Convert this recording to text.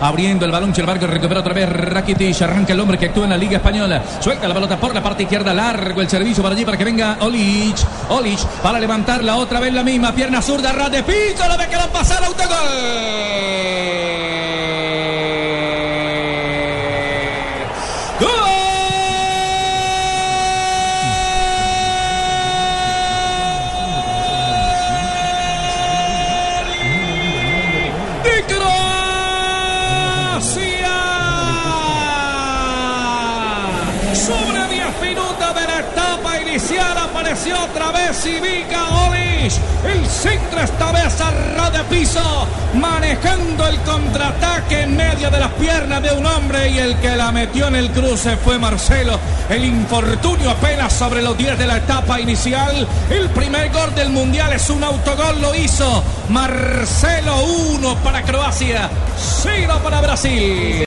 Abriendo el balón, Chervargo recupera otra vez Rakitic, arranca el hombre que actúa en la Liga Española, suelta la pelota por la parte izquierda, largo el servicio para allí para que venga Olic, Olic para levantarla otra vez la misma, pierna zurda, ras de piso, lo ve que lo pasa el autogol. ¡Gol! Apareció otra vez Ivica Olic. El centro esta vez a ras de piso, manejando el contraataque en medio de las piernas de un hombre y el que la metió en el cruce fue Marcelo. El infortunio apenas sobre los 10 de la etapa inicial. El primer gol del mundial es un autogol, lo hizo Marcelo 1 para Croacia, 0 para Brasil.